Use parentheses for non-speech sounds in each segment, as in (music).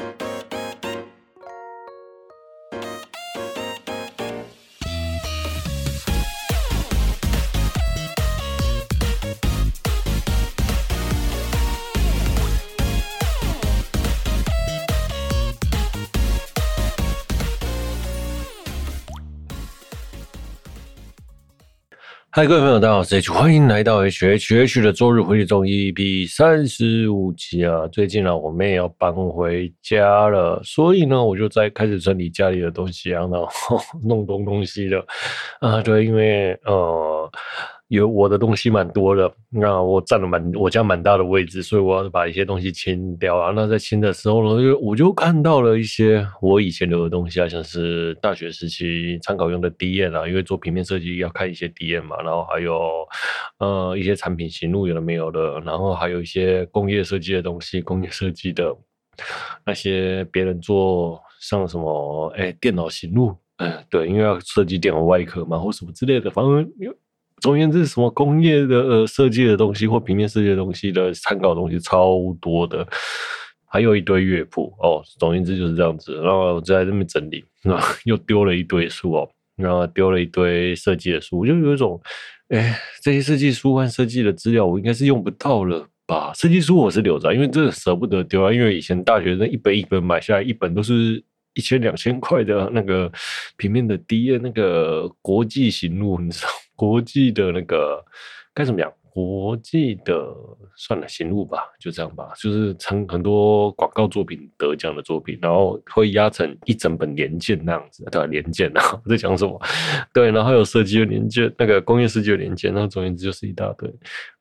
ん?嗨，各位朋友，大家好，我是 H，欢迎来到 H H H 的周日回忆中 EP 三十五集啊！最近呢，我们也要搬回家了，所以呢，我就在开始整理家里的东西，然后 (laughs) 弄东东西的啊，对，因为呃。有我的东西蛮多的，那我占了蛮我家蛮大的位置，所以我要把一些东西清掉啊。那在清的时候呢，就我就看到了一些我以前留的东西啊，像是大学时期参考用的 D N 啊，因为做平面设计要看一些 D N 嘛，然后还有呃一些产品型路有的没有的，然后还有一些工业设计的东西，工业设计的那些别人做像什么哎电脑型录，嗯对，因为要设计电脑外壳嘛或什么之类的，反正总而言之，什么工业的呃设计的东西或平面设计的东西的参考东西超多的，还有一堆乐谱哦。总而言之就是这样子，然后我就在这边整理，然后 (laughs) 又丢了一堆书哦，然后丢了一堆设计的书，我就有一种，哎，这些设计书和设计的资料我应该是用不到了吧？设计书我是留着，因为真的舍不得丢啊，因为以前大学生一本一本买下来，一本都是一千两千块的那个平面的 D N 那个国际型录，你知道。国际的那个该怎么讲？国际的算了，行路吧，就这样吧。就是成很多广告作品得奖的作品，然后会压成一整本连件那样子，对吧？连件啊，(laughs) 我在讲什么？对，然后有设计的连件，那个工业设计的连件，然后总而言之就是一大堆。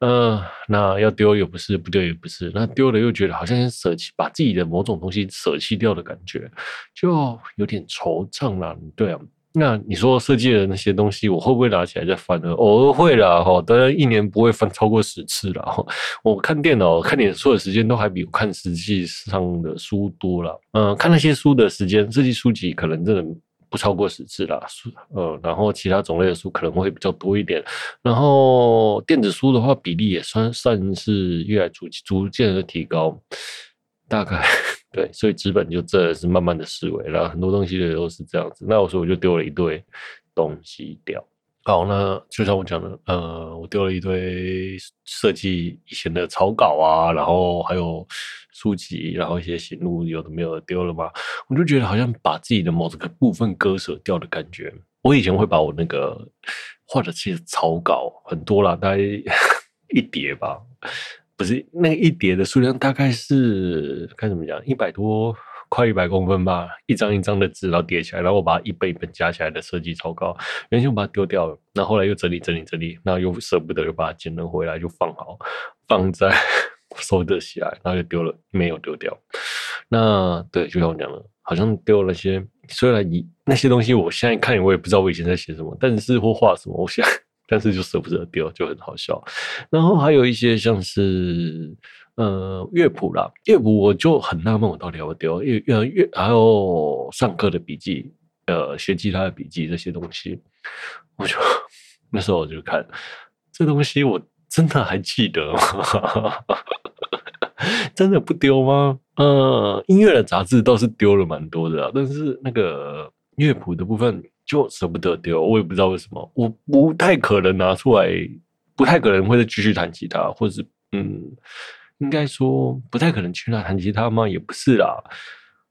嗯、那要丢也不是，不丢也不是，那丢了又觉得好像舍弃，把自己的某种东西舍弃掉的感觉，就有点惆怅了。对啊。那你说设计的那些东西，我会不会拿起来再翻呢？偶尔会啦，哈，当然一年不会翻超过十次啦。我看电脑看脸书的时间都还比我看实际上的书多了。嗯，看那些书的时间，设计书籍可能真的不超过十次啦。书，呃，然后其他种类的书可能会比较多一点。然后电子书的话，比例也算算是越来逐逐渐的提高，大概。(laughs) 对，所以纸本就真的是慢慢的思维，然后很多东西也都是这样子。那我说我就丢了一堆东西掉。好，那就像我讲的，呃，我丢了一堆设计以前的草稿啊，然后还有书籍，然后一些行录有的没有的丢了嘛。我就觉得好像把自己的某个部分割舍掉的感觉。我以前会把我那个画的这些草稿很多啦，大概 (laughs) 一叠吧。不是那一叠的数量大概是该怎么讲，一百多，快一百公分吧，一张一张的纸，然后叠起来，然后我把它一本一本加起来的设计草稿，原先我把它丢掉了，那后来又整理整理整理，那又舍不得，又把它捡了回来，就放好，放在收得起来，然后就丢了，没有丢掉。那对，就像我讲的，好像丢了些，虽然你那些东西我现在看我也不知道我以前在写什么，但是或画什么，我现在。但是就舍不得丢，就很好笑。然后还有一些像是呃乐谱啦，乐谱我就很纳闷，我到底要不要丢？乐呃乐还有上课的笔记，呃学吉他的笔记这些东西，我就那时候我就看这东西，我真的还记得吗？(laughs) 真的不丢吗？呃，音乐的杂志倒是丢了蛮多的，但是那个乐谱的部分。就舍不得丢，我也不知道为什么，我不太可能拿出来，不太可能会再继续弹吉他，或者是嗯，应该说不太可能去那弹吉他吗？也不是啦，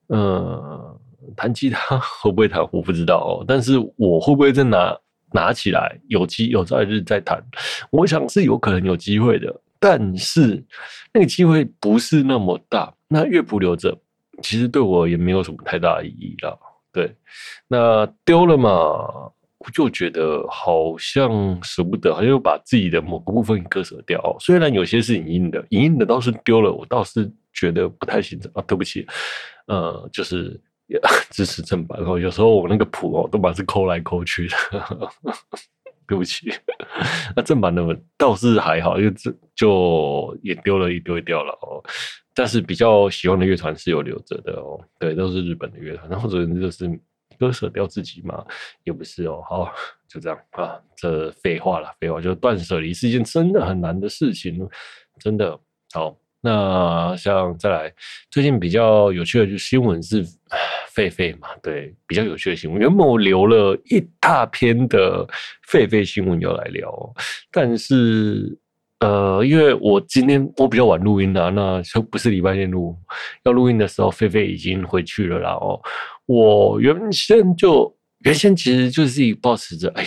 呃，弹吉他 (laughs) 会不会弹我不知道哦，但是我会不会再拿拿起来，有机有朝一日再弹，我想是有可能有机会的，但是那个机会不是那么大。那乐谱留着，其实对我也没有什么太大的意义啦。对，那丢了嘛，我就觉得好像舍不得，好像又把自己的某个部分割舍掉。虽然有些是影印的，影印的倒是丢了，我倒是觉得不太行啊。对不起，呃，就是 (laughs) 支持正版。然后有时候我那个谱哦，都把是抠来抠去的，对不起。那正版的倒是还好，因为这就也丢了一丢掉了哦。但是比较喜欢的乐团是有留着的哦，对，都是日本的乐团。然后或者就是割舍掉自己嘛，也不是哦。好，就这样啊，这废话了，废话。就断舍离是一件真的很难的事情，真的。好，那像再来，最近比较有趣的就新闻是狒狒嘛，对，比较有趣的新闻。原本我留了一大篇的狒狒新闻要来聊，但是呃，因为我今天我比较晚录音啊，那就不是礼拜天录，要录音的时候菲菲已经回去了啦。哦，我原先就原先其实就是抱持着哎。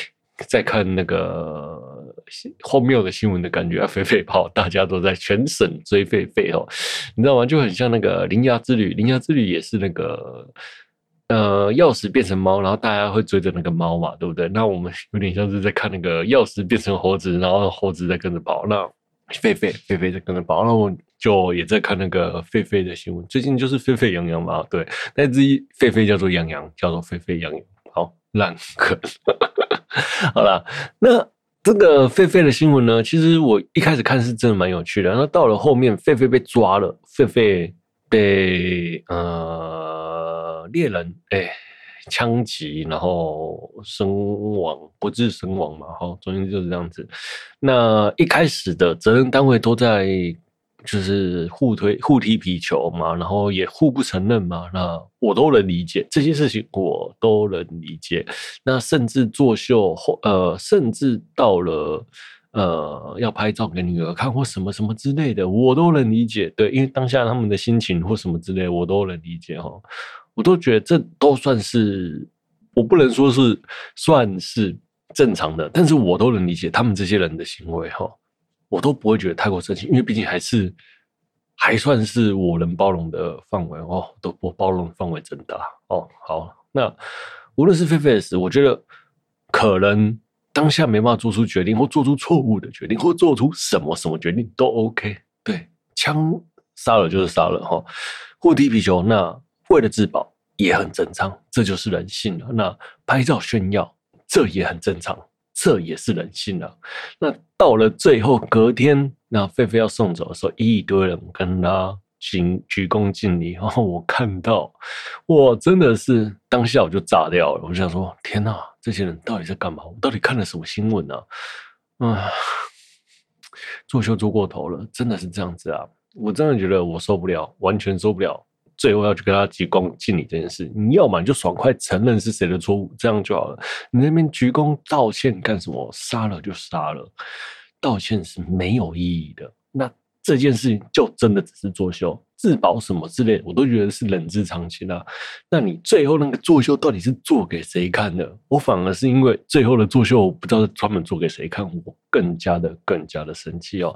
在看那个荒谬的新闻的感觉啊，狒狒跑，大家都在全省追菲菲哦，你知道吗？就很像那个《铃芽之旅》，《铃芽之旅》也是那个呃，钥匙变成猫，然后大家会追着那个猫嘛，对不对？那我们有点像是在看那个钥匙变成猴子，然后猴子在跟着跑，那狒狒狒狒在跟着跑，那我就也在看那个狒狒的新闻。最近就是沸沸扬扬嘛，对，那只狒狒叫做洋洋，叫做沸沸扬扬，好烂梗。(laughs) 好了，那这个狒狒的新闻呢？其实我一开始看是真的蛮有趣的。然后到了后面，狒狒被抓了，狒狒被呃猎人哎枪击，然后身亡，不治身亡嘛。好，总之就是这样子。那一开始的责任单位都在。就是互推互踢皮球嘛，然后也互不承认嘛，那我都能理解这些事情，我都能理解。那甚至作秀后，呃，甚至到了呃要拍照给女儿看或什么什么之类的，我都能理解。对，因为当下他们的心情或什么之类，我都能理解哈。我都觉得这都算是，我不能说是算是正常的，但是我都能理解他们这些人的行为哈。我都不会觉得太过生气，因为毕竟还是还算是我能包容的范围哦，都我包容范围真大哦。好，那无论是菲菲的事，我觉得可能当下没办法做出决定，或做出错误的决定，或做出什么什么决定都 OK。对，枪杀了就是杀了哈，或踢皮球，那为了自保也很正常，这就是人性了。那拍照炫耀，这也很正常。这也是人性啊！那到了最后隔天，那菲菲要送走的时候，一堆人跟他行鞠躬尽礼。然后我看到，我真的是当下我就炸掉了。我就想说：天哪，这些人到底在干嘛？我到底看了什么新闻呢？啊，作秀做过头了，真的是这样子啊！我真的觉得我受不了，完全受不了。最后要去跟他鞠躬敬礼这件事，你要嘛你就爽快承认是谁的错误，这样就好了。你那边鞠躬道歉干什么？杀了就杀了，道歉是没有意义的。那这件事情就真的只是作秀、自保什么之类，我都觉得是人之常情啊。那你最后那个作秀到底是做给谁看的？我反而是因为最后的作秀，我不知道是专门做给谁看，我更加的更加的生气哦。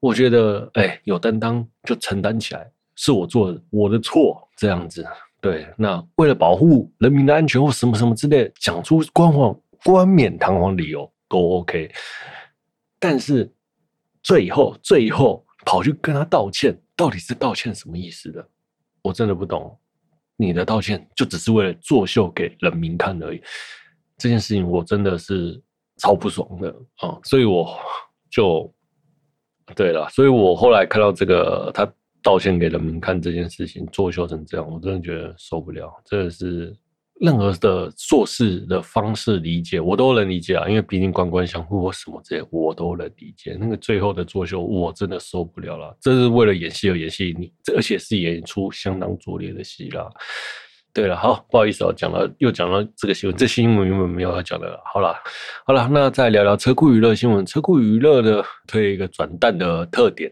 我觉得，哎、有担当就承担起来。是我做的，我的错，这样子。对，那为了保护人民的安全或什么什么之类，讲出官方冠冕堂皇理由都 OK。但是最后最后跑去跟他道歉，到底是道歉什么意思的？我真的不懂。你的道歉就只是为了作秀给人民看而已。这件事情我真的是超不爽的啊、所以我就对了，所以我后来看到这个他。道歉给人民看这件事情，作秀成这样，我真的觉得受不了。这是任何的做事的方式理解，我都能理解啊。因为毕竟官官相护或什么这些，我都能理解。那个最后的作秀，我真的受不了了。这是为了演戏而演戏，你而且是演出相当拙劣的戏啦。对了，好，不好意思哦，讲了又讲了这个新闻，这新闻原本没有要讲的了。好了，好了，那再聊聊车库娱乐新闻。车库娱乐的推一个转蛋的特点。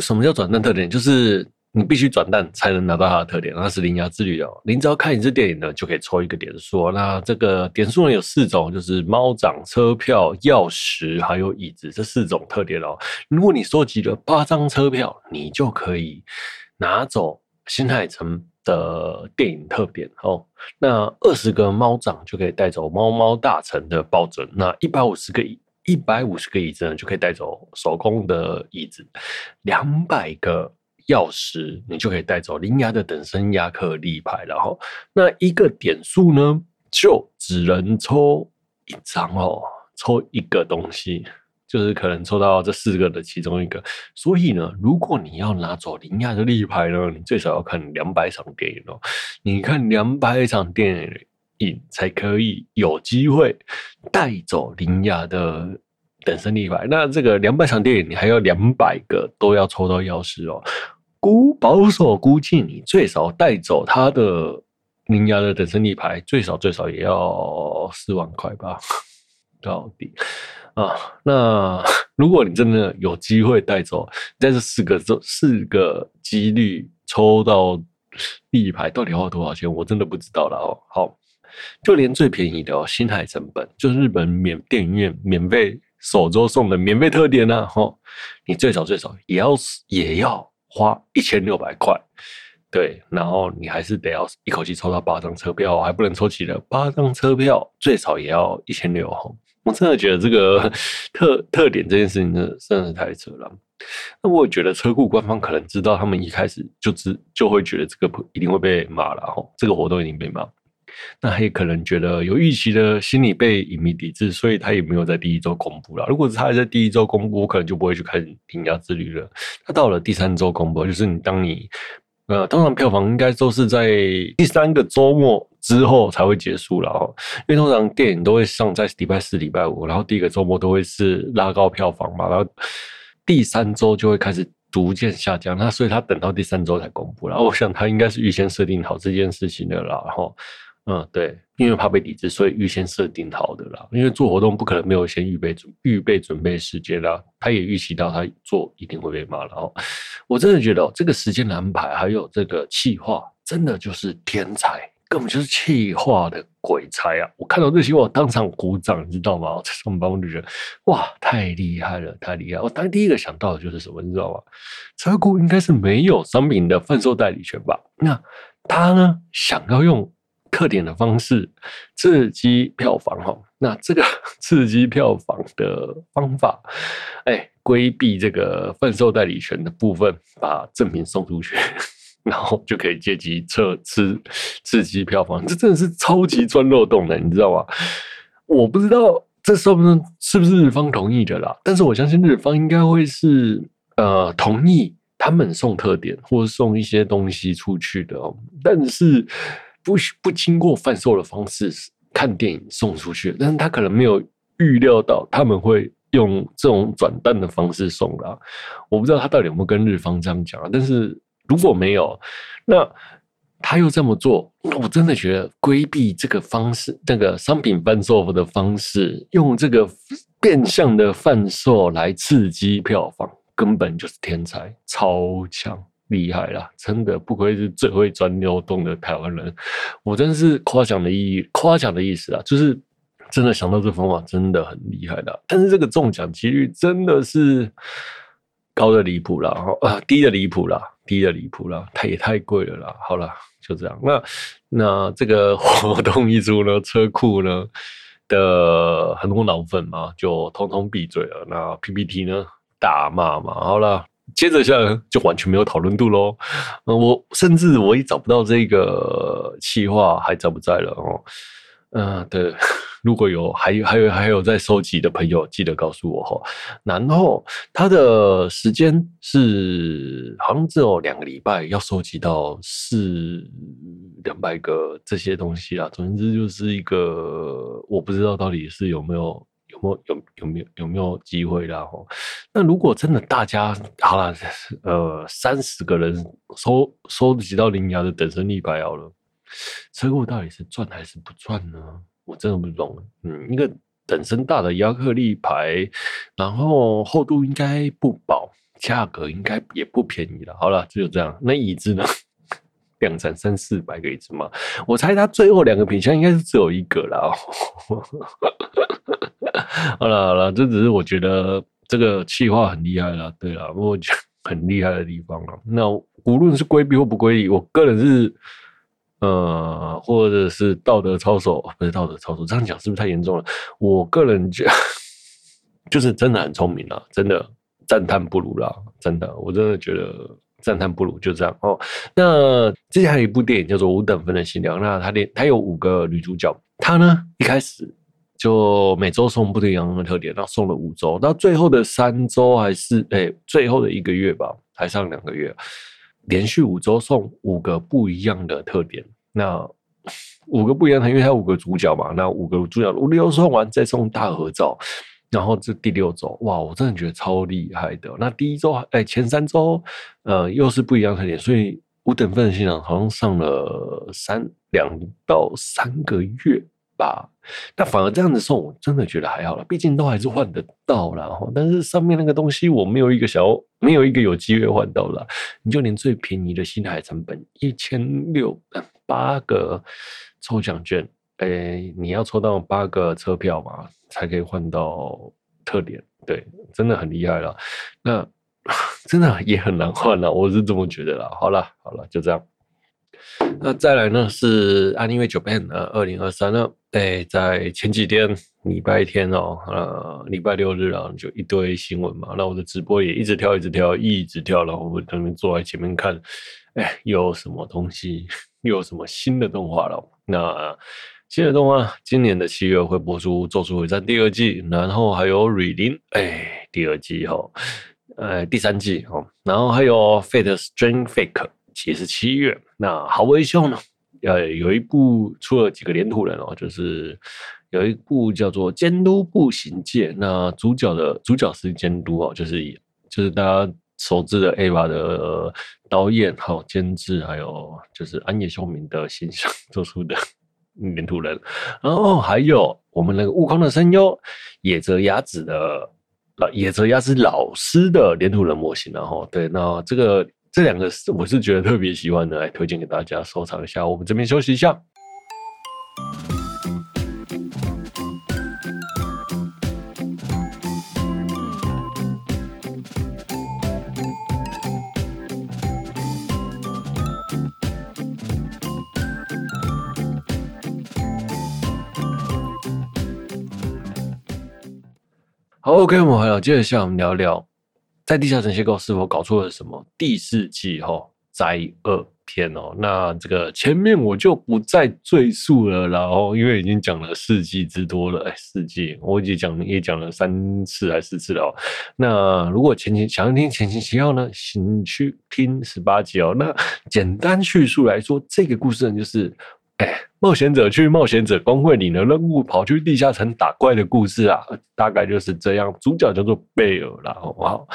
什么叫转蛋特点？就是你必须转蛋才能拿到它的特点，那是铃芽之旅哦。您只要看一次电影呢，就可以抽一个点数。那这个点数呢有四种，就是猫掌、车票、钥匙还有椅子这四种特点哦。如果你收集了八张车票，你就可以拿走新海诚的电影特点哦。那二十个猫掌就可以带走猫猫大臣的抱枕。那一百五十个椅。一百五十个椅子呢，就可以带走手工的椅子；两百个钥匙，你就可以带走铃芽的等身亚克力牌。然后，那一个点数呢，就只能抽一张哦，抽一个东西，就是可能抽到这四个的其中一个。所以呢，如果你要拿走铃芽的立牌呢，你最少要看两百场电影哦。你看两百场电影。才可以有机会带走铃芽的等身立牌。那这个两百场电影，你还有两百个都要抽到钥匙哦。估保守估计，你最少带走他的铃芽的等身立牌，最少最少也要四万块吧？到底啊？那如果你真的有机会带走，在这四个这四个几率抽到立牌，到底花多少钱？我真的不知道了哦。好。就连最便宜的哦，星海成本就是日本免电影院免费首周送的免费特典呢，吼，你最少最少也要也要花一千六百块，对，然后你还是得要一口气抽到八张车票，还不能抽齐了，八张车票最少也要一千六，我真的觉得这个 (laughs) 特特点这件事情真的真的是太扯了。那我觉得车库官方可能知道，他们一开始就知就会觉得这个一定会被骂了，哈，这个活动一定被骂。那他也可能觉得有预期的心理被隐秘抵制，所以他也没有在第一周公布了。如果是他还在第一周公布，我可能就不会去看《铃芽之旅》了。他到了第三周公布，就是你当你呃，通常票房应该都是在第三个周末之后才会结束了哦，因为通常电影都会上在礼拜四、礼拜五，然后第一个周末都会是拉高票房嘛，然后第三周就会开始逐渐下降。那所以他等到第三周才公布了。我想他应该是预先设定好这件事情的了，然后。嗯，对，因为怕被抵制，所以预先设定好的啦。因为做活动不可能没有先预备准预备准备时间啦。他也预期到他做一定会被骂了哦。我真的觉得这个时间的安排还有这个企划，真的就是天才，根本就是企划的鬼才啊！我看到这些我当场鼓掌，你知道吗？在上班我就觉得哇，太厉害了，太厉害！我当第一个想到的就是什么，你知道吗？车库应该是没有商品的贩售代理权吧？那他呢，想要用。特点的方式刺激票房哈，那这个 (laughs) 刺激票房的方法，哎，规避这个贩售代理权的部分，把赠品送出去，(laughs) 然后就可以借机测吃刺激票房，这真的是超级钻漏洞的，你知道吗？我不知道这说不定是不是日方同意的啦，但是我相信日方应该会是呃同意他们送特点或送一些东西出去的哦，但是。不不经过贩售的方式看电影送出去，但是他可能没有预料到他们会用这种转蛋的方式送啦。我不知道他到底有没有跟日方这样讲啊？但是如果没有，那他又这么做，那我真的觉得规避这个方式，那个商品贩售的方式，用这个变相的贩售来刺激票房，根本就是天才，超强。厉害啦，真的不愧是最会钻漏洞的台湾人，我真是夸奖的意义，夸奖的意思啊，就是真的想到这方法真的很厉害的，但是这个中奖几率真的是高的离谱了，啊，低的离谱了，低的离谱了，它也太贵了啦。好了，就这样，那那这个活动一出呢，(laughs) 车库呢的很多脑粉嘛，就通通闭嘴了。那 PPT 呢，大骂嘛，好了。接着下来就完全没有讨论度喽，嗯，我甚至我也找不到这个企划还在不在了哦，嗯，对，(laughs) 如果有还有还有还有在收集的朋友，记得告诉我哈。然后他的时间是好像只有两个礼拜，要收集到四两百个这些东西啦。总之就是一个我不知道到底是有没有。有有有没有有没有机会啦？吼，那如果真的大家好了，呃，三十个人收收集到铃芽的等身立牌好了，车库到底是赚还是不赚呢？我真的不懂。嗯，一个等身大的亚克力牌，然后厚度应该不薄，价格应该也不便宜了。好了，就这样。那椅子呢？两三三四百个椅子嘛，我猜他最后两个品相应该是只有一个啦。(laughs) (laughs) 好了好了，这只是我觉得这个气话很厉害了。对了，我觉得很厉害的地方了。那无论是规避或不规避，我个人是呃，或者是道德操守，不是道德操守，这样讲是不是太严重了？我个人觉得 (laughs) 就是真的很聪明了，真的赞叹不如啦，真的，我真的觉得。赞叹不如就这样哦。那之前还有一部电影叫做《五等分的新娘》，那它连它有五个女主角，她呢一开始就每周送不一样的特点，然后送了五周，到最后的三周还是诶、最后的一个月吧，还上两个月，连续五周送五个不一样的特点。那五个不一样的，因为它有五个主角嘛，那五个主角五六送完再送大合照。然后这第六周，哇，我真的觉得超厉害的。那第一周，哎，前三周，呃，又是不一样的特点，所以五等份的新郎好像上了三两到三个月吧。那反而这样子送，我真的觉得还好了，毕竟都还是换得到了。但是上面那个东西，我没有一个小，没有一个有机会换到了。你就连最便宜的新海成本一千六八个抽奖券。哎，你要抽到八个车票嘛，才可以换到特点。对，真的很厉害了。那 (laughs) 真的也很难换了，我是这么觉得啦。好了，好了，就这样。那再来呢是 Anime Japan 呃，二零二三呢，哎，在前几天礼拜天哦，呃，礼拜六日啊，就一堆新闻嘛。那我的直播也一直跳，一直跳，一直跳，然后我在那边坐在前面看，哎，又有什么东西，又 (laughs) 有什么新的动画了？那。新的动画，今年的七月会播出《咒术回战》第二季，然后还有《瑞林》哎，第二季哈，呃，第三季哈，然后还有《Fate Stay Fake》也是七月。那好威秀呢？呃，有一部出了几个连土人哦，就是有一部叫做《监督步行界》，那主角的主角是监督哦，就是就是大家熟知的 Eva 的导演还有监制，还有就是安野秀明的形象 (laughs) 做出的。黏土人，然后还有我们那个悟空的声优野泽雅子的野泽雅子老师的黏土人模型，然后对，那这个这两个是我是觉得特别喜欢的，来推荐给大家收藏一下。我们这边休息一下。好，OK，我们回来接着下我们聊聊，在地下城邂逅是否搞错了什么？第四季哈灾厄篇哦，那这个前面我就不再赘述了，然后因为已经讲了四季之多了，哎，四季我已经讲也讲了三次还是四次了哦。那如果前期想要听前情提要呢，请去听十八集哦。那简单叙述来说，这个故事呢就是。哎，冒险者去冒险者工会领了任务，跑去地下城打怪的故事啊，大概就是这样。主角叫做贝尔啦，好不好？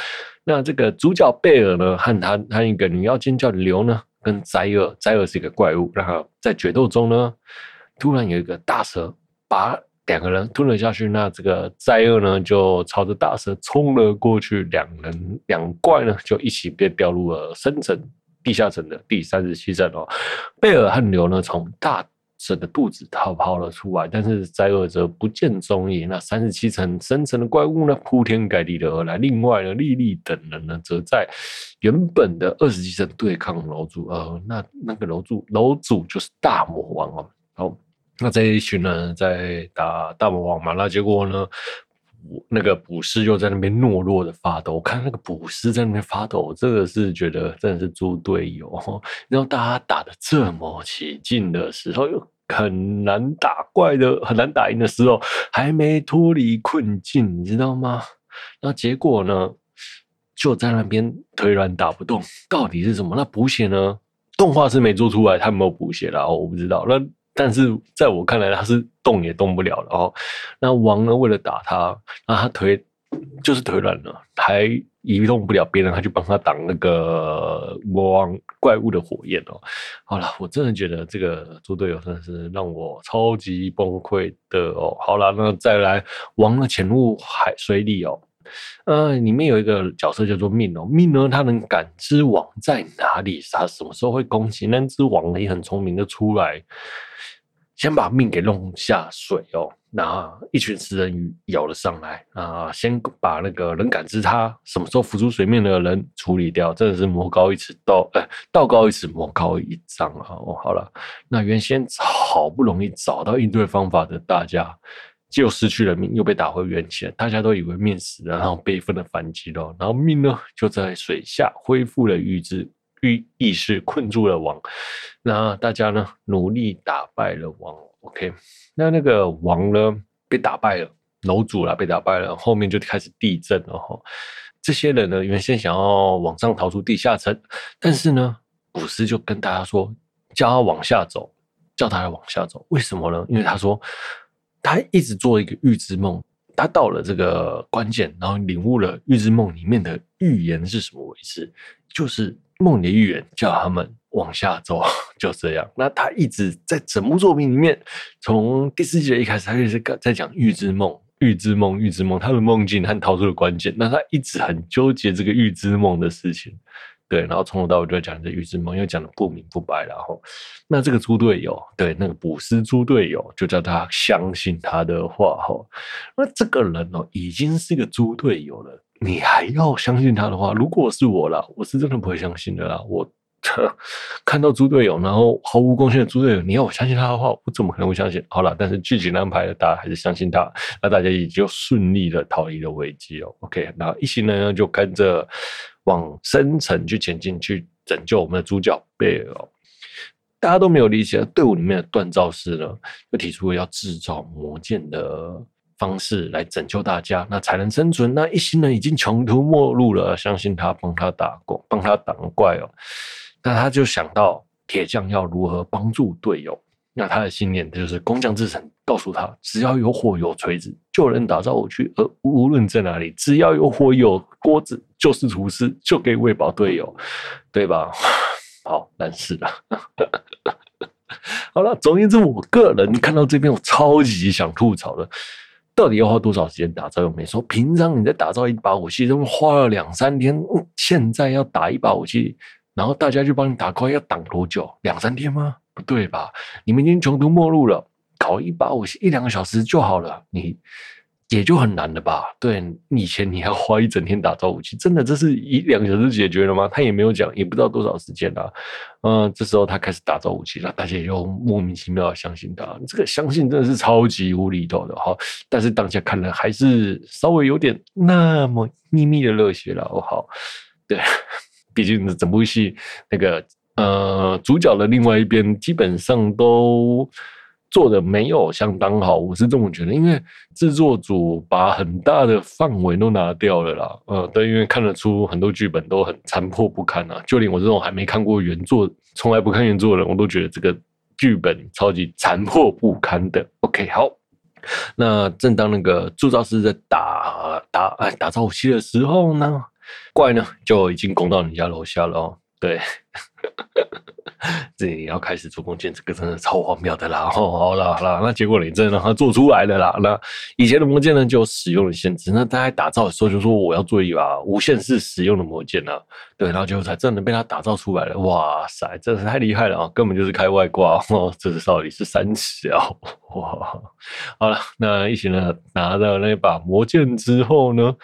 那这个主角贝尔呢，和他和一个女妖精叫刘呢，跟灾厄，灾厄是一个怪物，然后在决斗中呢，突然有一个大蛇把两个人吞了下去，那这个灾厄呢就朝着大蛇冲了过去，两人两怪呢就一起被掉入了深层。地下城的第三十七层哦，贝尔和刘呢从大蛇的肚子逃跑了出来，但是灾厄者不见踪影。那三十七层深层的怪物呢铺天盖地的而来。另外呢，莉莉等人呢则在原本的二十七层对抗楼主，呃，那那个楼主楼主就是大魔王哦。好，那这一群人在打大魔王嘛，那结果呢？那个捕师又在那边懦弱的发抖，我看那个捕师在那边发抖，这个是觉得真的是猪队友。(laughs) 然后大家打得这么起劲的时候，又很难打怪的，很难打赢的时候，还没脱离困境，你知道吗？那结果呢，就在那边腿软打不动，到底是什么？那补血呢？动画是没做出来，他没有补血了，我不知道。那但是在我看来，他是动也动不了了哦。那王呢？为了打他，那他腿就是腿软了，还移动不了别人，他就帮他挡那个魔王怪物的火焰哦。好了，我真的觉得这个猪队友真的是让我超级崩溃的哦。好了，那再来，王呢潜入海水里哦。呃，里面有一个角色叫做命哦，命呢，他能感知网在哪里，他什么时候会攻击，那只网也很聪明的出来，先把命给弄下水哦，那一群食人鱼咬了上来啊，先把那个能感知他什么时候浮出水面的人处理掉，真的是魔高一尺道，呃，道高一尺魔高一丈啊！哦，好了，那原先好不容易找到应对方法的大家。就失去了命，又被打回原形。大家都以为面死了，然后悲愤的反击了。然后命呢，就在水下恢复了意志、意意识，困住了王。那大家呢，努力打败了王。OK，那那个王呢，被打败了，楼主啦被打败了。后面就开始地震了哈。这些人呢，原先想要往上逃出地下城，但是呢，古斯就跟大家说，叫他往下走，叫他往下走。为什么呢？因为他说。他一直做一个预知梦，他到了这个关键，然后领悟了预知梦里面的预言是什么回事，就是梦里的预言叫他们往下走，(laughs) 就这样。那他一直在整部作品里面，从第四季的一开始，他就是在讲预知梦。预知梦，预知梦，他的梦境和逃出的关键。那他一直很纠结这个预知梦的事情，对。然后从头到尾就在讲这预知梦，又讲的不明不白。然后，那这个猪队友，对，那个捕食猪队友，就叫他相信他的话。哈，那这个人哦，已经是一个猪队友了，你还要相信他的话？如果是我啦，我是真的不会相信的啦。我。看到猪队友，然后毫无贡献的猪队友，你要我相信他的话，我怎么可能会相信？好了，但是剧情安排的，大家还是相信他，那大家也就顺利的逃离了危机哦。OK，那一行人呢就跟着往深层去前进，去拯救我们的主角贝尔。大家都没有理解，队伍里面的锻造师呢，就提出了要制造魔剑的方式来拯救大家，那才能生存。那一行人已经穷途末路了，相信他，帮他打工，帮他挡怪哦。那他就想到铁匠要如何帮助队友。那他的信念就是工匠之神告诉他，只要有火有锤子，就能打造武器。而无论在哪里，只要有火有锅子，就是厨师，就可以喂饱队友，对吧？(sighs) 好，但是啊，(laughs) 好了，总而言之，我个人看到这边，我超级想吐槽的，到底要花多少时间打造？又没说，平常你在打造一把武器，都花了两三天，现在要打一把武器。然后大家就帮你打怪，要挡多久？两三天吗？不对吧？你们已经穷途末路了，搞一把武器一两个小时就好了，你也就很难了吧？对，以前你要花一整天打造武器，真的这是一两个小时解决了吗？他也没有讲，也不知道多少时间了。嗯，这时候他开始打造武器了，大家也就莫名其妙相信他。这个相信真的是超级无厘头的哈。但是当下看了还是稍微有点那么秘密的热血了。哦，好，对。(laughs) 毕竟整部戏那个呃主角的另外一边基本上都做的没有相当好，我是这么觉得。因为制作组把很大的范围都拿掉了啦，呃，对，因为看得出很多剧本都很残破不堪啊。就连我这种还没看过原作、从来不看原作的人，我都觉得这个剧本超级残破不堪的。OK，好，那正当那个铸造师在打打哎打造武器的时候呢，怪呢就已经攻到你家楼下了哦，对，(laughs) 这里要开始做弓箭，这个真的超荒谬的啦！(laughs) 哦，好了好了，那结果你真的让他做出来了啦。那以前的魔剑呢就使用了限制，那他在打造的时候就说我要做一把无限制使用的魔剑呢，对，然后就才真的被他打造出来了。哇塞，真是太厉害了啊！根本就是开外挂哦，这是到底是三尺啊！(laughs) 哇，好了，那一行人拿到那把魔剑之后呢，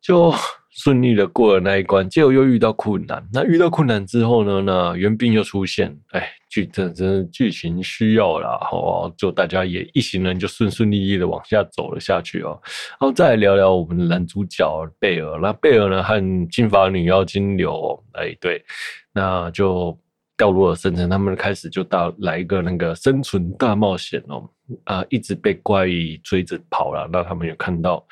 就。顺利的过了那一关，结果又遇到困难。那遇到困难之后呢？那援兵又出现，哎，剧真真剧情需要啦，哦，就大家也一行人就顺顺利利的往下走了下去哦。然后再聊聊我们的男主角贝尔。那贝尔呢和金发女妖金流，哎，对，那就掉入了深层。他们开始就到来一个那个生存大冒险哦，啊，一直被怪异追着跑了。那他们有看到。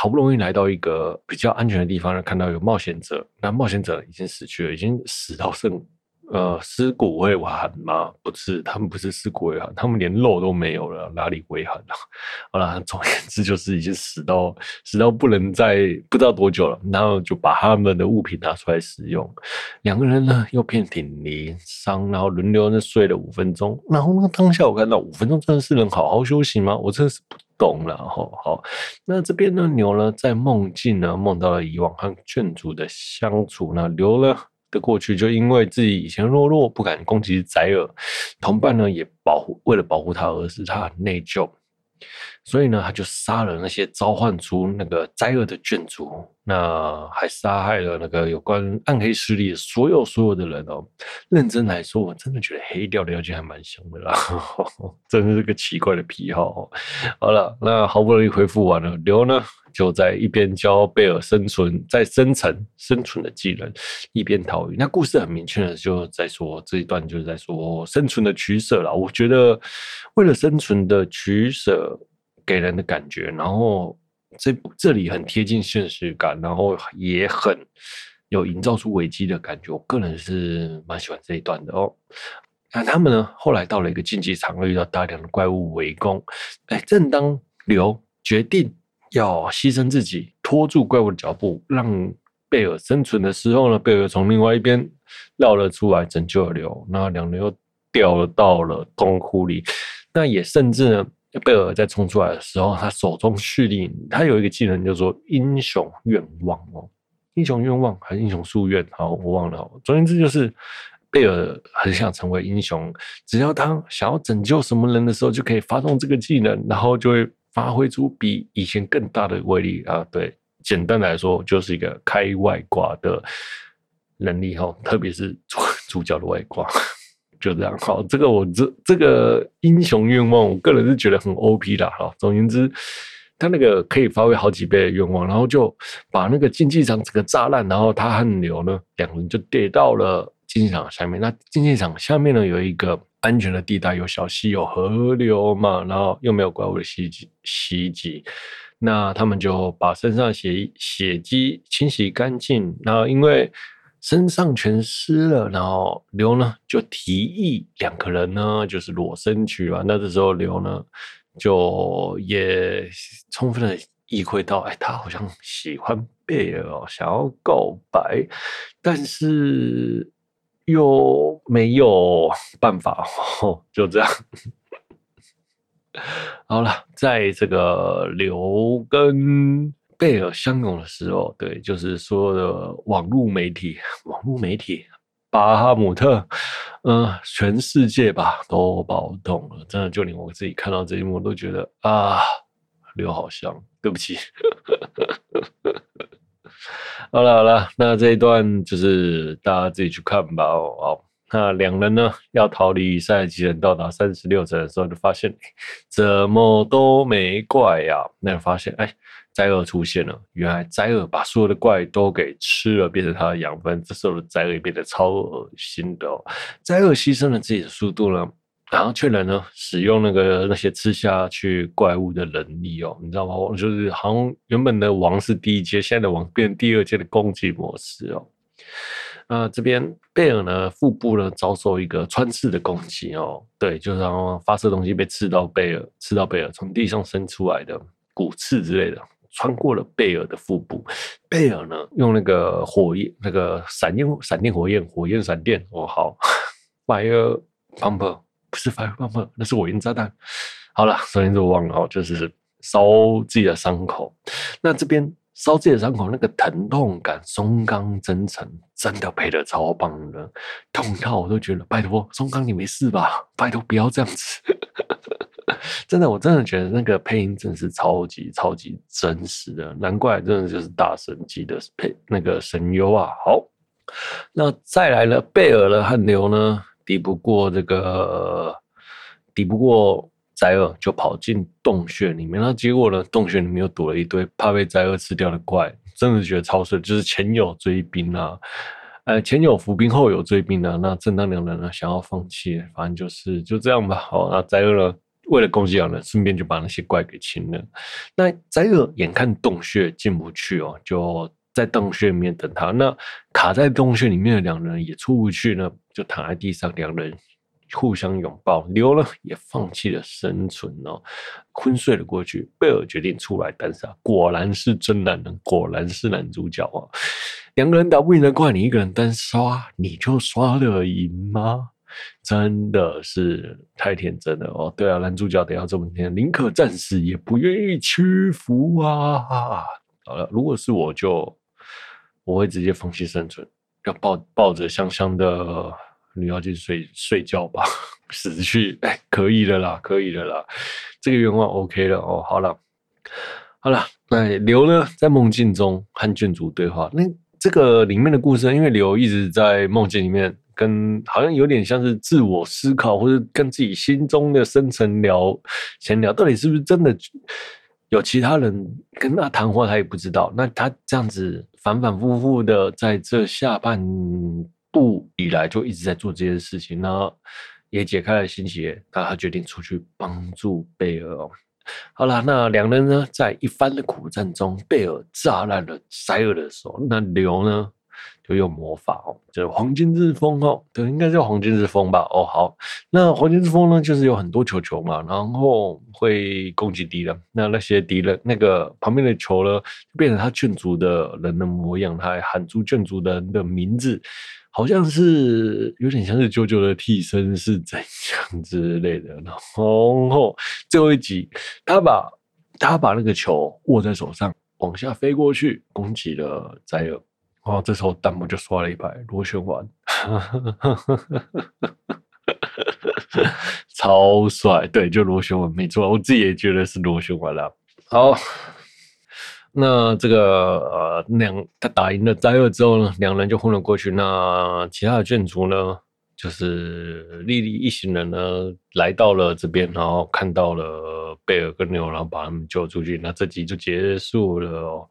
好不容易来到一个比较安全的地方，看到有冒险者，那冒险者已经死去了，已经死到剩呃尸骨未寒吗？不是，他们不是尸骨未寒，他们连肉都没有了，哪里未寒了？(laughs) 好了，总而言之就是已经死到死到不能再不知道多久了，然后就把他们的物品拿出来使用。两个人呢又遍体鳞伤，然后轮流的睡了五分钟。然后呢，当下我看到五分钟真的是能好好休息吗？我真的是不。懂了，好，好，那这边呢，牛呢在梦境呢梦到了以往和眷属的相处，那牛呢的过去就因为自己以前懦弱不敢攻击宰尔，同伴呢也保护为了保护他而使他很内疚。所以呢，他就杀了那些召唤出那个灾厄的眷族，那还杀害了那个有关暗黑势力所有所有的人哦。认真来说，我真的觉得黑掉的妖精还蛮凶的啦，(laughs) 真是个奇怪的癖好。好了，那好不容易恢复完了，刘呢就在一边教贝尔生存在深层生存的技能，一边逃离。那故事很明确的就在说这一段就是在说生存的取舍啦。我觉得为了生存的取舍。给人的感觉，然后这这里很贴近现实感，然后也很有营造出危机的感觉。我个人是蛮喜欢这一段的哦。那他们呢，后来到了一个竞技场，遇到大量的怪物围攻。哎，正当刘决定要牺牲自己，拖住怪物的脚步，让贝尔生存的时候呢，贝尔从另外一边绕了出来拯救了刘。那两人又掉到了洞窟里。那也甚至呢，贝尔在冲出来的时候，他手中蓄力，他有一个技能叫做英雄愿望哦，英雄愿望还是英雄夙愿？好，我忘了。总言之，就是贝尔很想成为英雄，只要他想要拯救什么人的时候，就可以发动这个技能，然后就会发挥出比以前更大的威力啊！对，简单来说，就是一个开外挂的能力哈，特别是主 (laughs) 主角的外挂。就这样，好，这个我这这个英雄愿望，我个人是觉得很 OP 的，哈。总言之，他那个可以发挥好几倍的愿望，然后就把那个竞技场整个炸烂，然后他和牛呢两人就跌到了竞技场下面。那竞技场下面呢有一个安全的地带，有小溪，有河流嘛，然后又没有怪物的袭击袭击，那他们就把身上血血迹清洗干净，然后因为。身上全湿了，然后刘呢就提议两个人呢就是裸身去吧。那这时候刘呢就也充分的意会到，哎，他好像喜欢贝尔哦，想要告白，但是又没有办法哦，(laughs) 就这样。(laughs) 好了，在这个刘跟。贝尔相拥的时候，对，就是所有的网络媒体、网络媒体，巴哈姆特，嗯、全世界吧都暴动了，真的，就连我自己看到这一幕都觉得啊，刘好香，对不起。(laughs) 好了好了，那这一段就是大家自己去看吧。哦，那两人呢要逃离赛尔吉人，到达三十六层的时候，就发现怎么都没怪呀、啊。那发现哎。灾厄出现了，原来灾厄把所有的怪都给吃了，变成它的养分。这时候的灾厄也变得超恶心的哦。灾厄牺牲了自己的速度呢，然后却能呢使用那个那些吃下去怪物的能力哦，你知道吗？就是好像原本的王是第一阶，现在的王变第二阶的攻击模式哦。那这边贝尔呢腹部呢遭受一个穿刺的攻击哦，对，就是然后发射东西被刺到贝尔，刺到贝尔从地上伸出来的骨刺之类的。穿过了贝尔的腹部，贝尔呢用那个火焰，那个闪电闪电火焰，火焰闪电哦，好，(laughs) fire pump 不是 fire pump，那是火焰炸弹。好了，首先就忘了哦，就是烧自己的伤口。那这边烧自己的伤口，那个疼痛感，松冈真诚真的配的超棒的，痛到我都觉得，拜托松冈你没事吧？拜托不要这样子。真的，我真的觉得那个配音真是超级超级真实的，难怪真的就是大神级的配那个声优啊。好，那再来了，贝尔的和刘呢，抵不过这个，抵不过灾厄，就跑进洞穴里面。那结果呢，洞穴里面又躲了一堆怕被灾厄吃掉的怪，真的觉得超帅。就是前有追兵啊，呃，前有伏兵，后有追兵啊。那正当两人呢想要放弃，反正就是就这样吧。好，那灾厄呢？为了攻击两人，顺便就把那些怪给清了。那灾厄眼看洞穴进不去哦，就在洞穴里面等他。那卡在洞穴里面的两人也出不去呢，就躺在地上，两人互相拥抱。刘呢也放弃了生存哦，昏睡了过去。贝尔决定出来单杀，果然是真男人，果然是男主角啊！两个人打不赢的怪，你一个人单刷，你就刷得赢吗？真的是太天真了哦！对啊，男主角得要这么天，宁可战死也不愿意屈服啊！好了，如果是我就我会直接放弃生存，要抱抱着香香的女妖精睡睡觉吧，(laughs) 死去哎，可以的啦，可以的啦，这个愿望 OK 了哦。好了，好了，那刘呢，在梦境中和郡主对话，那这个里面的故事，因为刘一直在梦境里面。跟好像有点像是自我思考，或者跟自己心中的深层聊闲聊，到底是不是真的有其他人跟他谈话，他也不知道。那他这样子反反复复的在这下半部以来就一直在做这件事情，那也解开了心结，那他决定出去帮助贝尔。好了，那两人呢，在一番的苦战中，贝尔炸烂了塞尔的手，那刘呢？就用魔法哦，就是黄金之风哦，对，应该叫黄金之风吧？哦，好，那黄金之风呢，就是有很多球球嘛，然后会攻击敌人。那那些敌人，那个旁边的球呢，就变成他眷族的人的模样，他还喊出眷族的人的名字，好像是有点像是啾啾的替身是怎样之类的。然后最后一集，他把他把那个球握在手上，往下飞过去，攻击了灾厄厄。哦，这时候弹幕就刷了一排螺旋丸，(laughs) 超帅！对，就螺旋丸没错，我自己也觉得是螺旋丸啦。好，那这个呃两他打赢了灾厄之后呢，两人就昏了过去。那其他的眷族呢，就是莉莉一行人呢来到了这边，然后看到了贝尔跟牛，然后把他们救出去。那这集就结束了哦。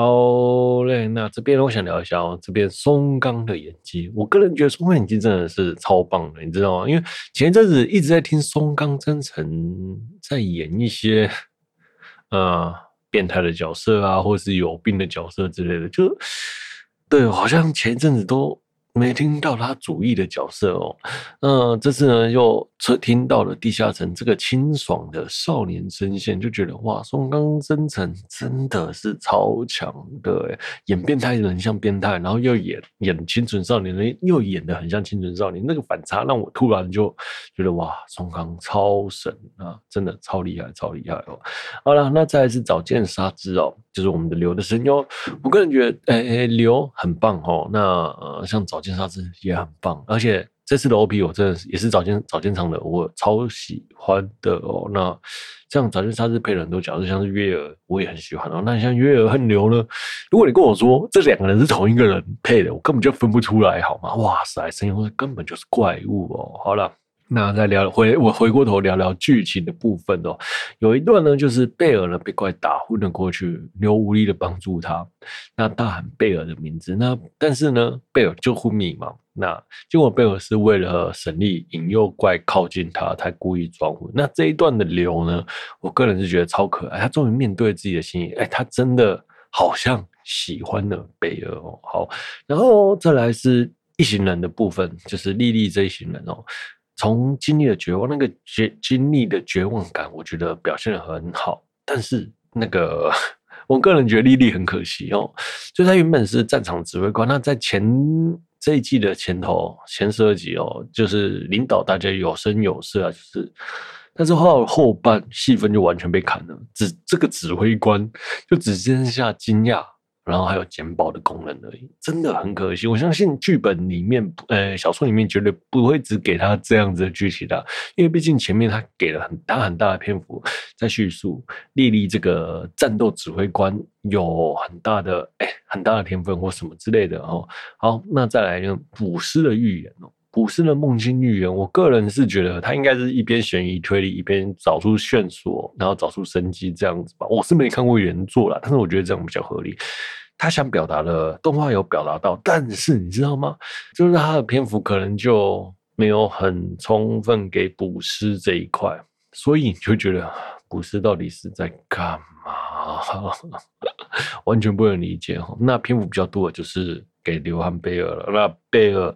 好嘞，那这边我想聊一下哦，这边松冈的演技，我个人觉得松冈演技真的是超棒的，你知道吗？因为前一阵子一直在听松冈真诚在演一些呃变态的角色啊，或是有病的角色之类的，就对，好像前一阵子都。没听到他主意的角色哦，那这次呢又听到了地下城这个清爽的少年声线，就觉得哇，松冈真诚真的是超强的，演变态的很像变态，然后又演演清纯少年的又演的很像清纯少年，那个反差让我突然就觉得哇，松冈超神啊，真的超厉害，超厉害哦。好了，那再来是早见沙织哦，就是我们的流的声优，我个人觉得，哎、哎，流很棒哦。那呃，像早见。金沙织也很棒，而且这次的 OP 我真的是也是早间早间场的，我超喜欢的哦。那这样早间沙织配了很多角色，像是月儿，我也很喜欢哦。那像月儿和牛呢？如果你跟我说这两个人是同一个人配的，我根本就分不出来，好吗？哇塞，声音根本就是怪物哦。好了。那再聊回我回过头聊聊剧情的部分哦，有一段呢，就是贝尔呢被怪打昏了过去，牛无力的帮助他，那大喊贝尔的名字，那但是呢，贝尔就昏迷嘛，那结果贝尔是为了省力引诱怪靠近他，才故意装昏。那这一段的流呢，我个人是觉得超可爱，他终于面对自己的心意，哎，他真的好像喜欢了贝尔哦。好，然后再来是一行人的部分，就是莉莉这一行人哦。从经历了绝望，那个绝经历的绝望感，我觉得表现得很好。但是那个，我个人觉得莉莉很可惜哦。就他原本是战场指挥官，那在前这一季的前头前十二集哦，就是领导大家有声有色啊，就是，但是后后半戏份就完全被砍了，只这个指挥官就只剩下惊讶。然后还有简报的功能而已，真的很可惜。我相信剧本里面，呃，小说里面绝对不会只给他这样子的剧情的，因为毕竟前面他给了很大很大的篇幅在叙述莉莉这个战斗指挥官有很大的哎很大的天分或什么之类的哦。好，那再来呢，捕师的预言哦，捕师的梦境预言，我个人是觉得他应该是一边悬疑推理，一边找出线索，然后找出生机这样子吧。我是没看过原作啦，但是我觉得这样比较合理。他想表达的动画有表达到，但是你知道吗？就是他的篇幅可能就没有很充分给捕师这一块，所以你就觉得捕师到底是在干嘛？(laughs) 完全不能理解哈。那篇幅比较多的就是给流和贝尔了。那贝尔。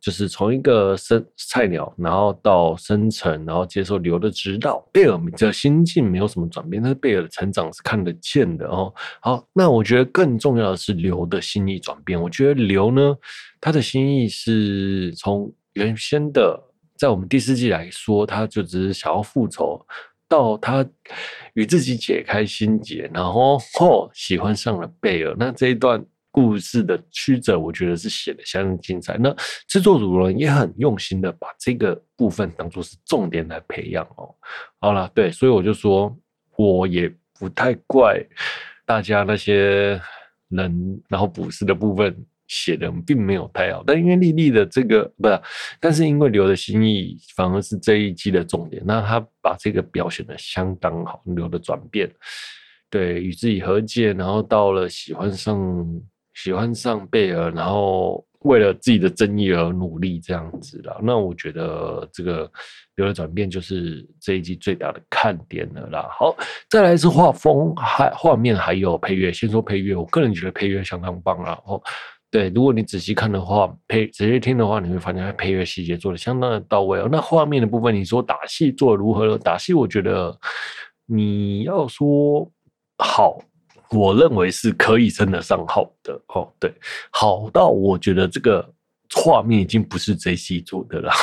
就是从一个生菜鸟，然后到生成，然后接受流的指导。贝尔的心境没有什么转变，但是贝尔的成长是看得见的哦。好，那我觉得更重要的是流的心意转变。我觉得流呢，他的心意是从原先的，在我们第四季来说，他就只是想要复仇，到他与自己解开心结，然后后喜欢上了贝尔。那这一段。故事的曲折，我觉得是写的相当精彩。那制作组呢也很用心的把这个部分当做是重点来培养哦。好了，对，所以我就说，我也不太怪大家那些人，然后捕师的部分写的并没有太好。但因为莉莉的这个不是，但是因为流的心意反而是这一季的重点。那他把这个表现的相当好，流的转变，对，与自己和解，然后到了喜欢上。喜欢上贝尔，然后为了自己的正义而努力，这样子啦。那我觉得这个有了转变就是这一季最大的看点了啦。好，再来是画风、还画面还有配乐。先说配乐，我个人觉得配乐相当棒啦。哦，对，如果你仔细看的话，配仔细听的话，你会发现它配乐细节做的相当的到位哦。那画面的部分，你说打戏做的如何呢？打戏，我觉得你要说好，我认为是可以称得上好的哦。对，好到我觉得这个画面已经不是 JC 做的了。(laughs)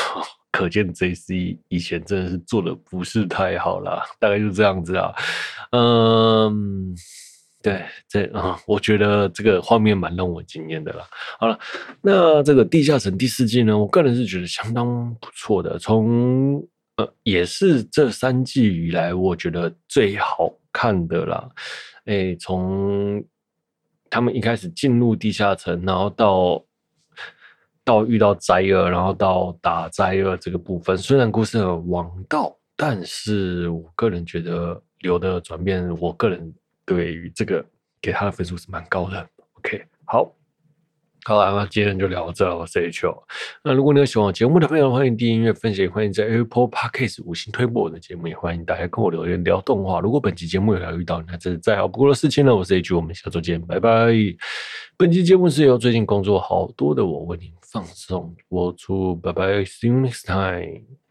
可见 JC 以前真的是做的不是太好啦，大概就这样子啊。嗯，对，这啊、我觉得这个画面蛮让我惊艳的啦。好了，那这个地下城第四季呢，我个人是觉得相当不错的，从呃也是这三季以来我觉得最好看的啦。诶，从他们一开始进入地下城，然后到。到遇到灾厄，然后到打灾厄这个部分，虽然故事很王道，但是我个人觉得刘的转变，我个人对于这个给他的分数是蛮高的。OK，好。好了，那今天就聊到这了，我是 H O。那如果你有喜欢我节目的朋友，欢迎订阅、分享，欢迎在 Apple Podcast 五星推播我的节目，也欢迎大家跟我留言聊动画。如果本期节目有聊遇到，那真是再好不过的事情了。我是 H O，我们下周见，拜拜。本期节目是由最近工作好多的我为您放送播出，拜拜，See you next time。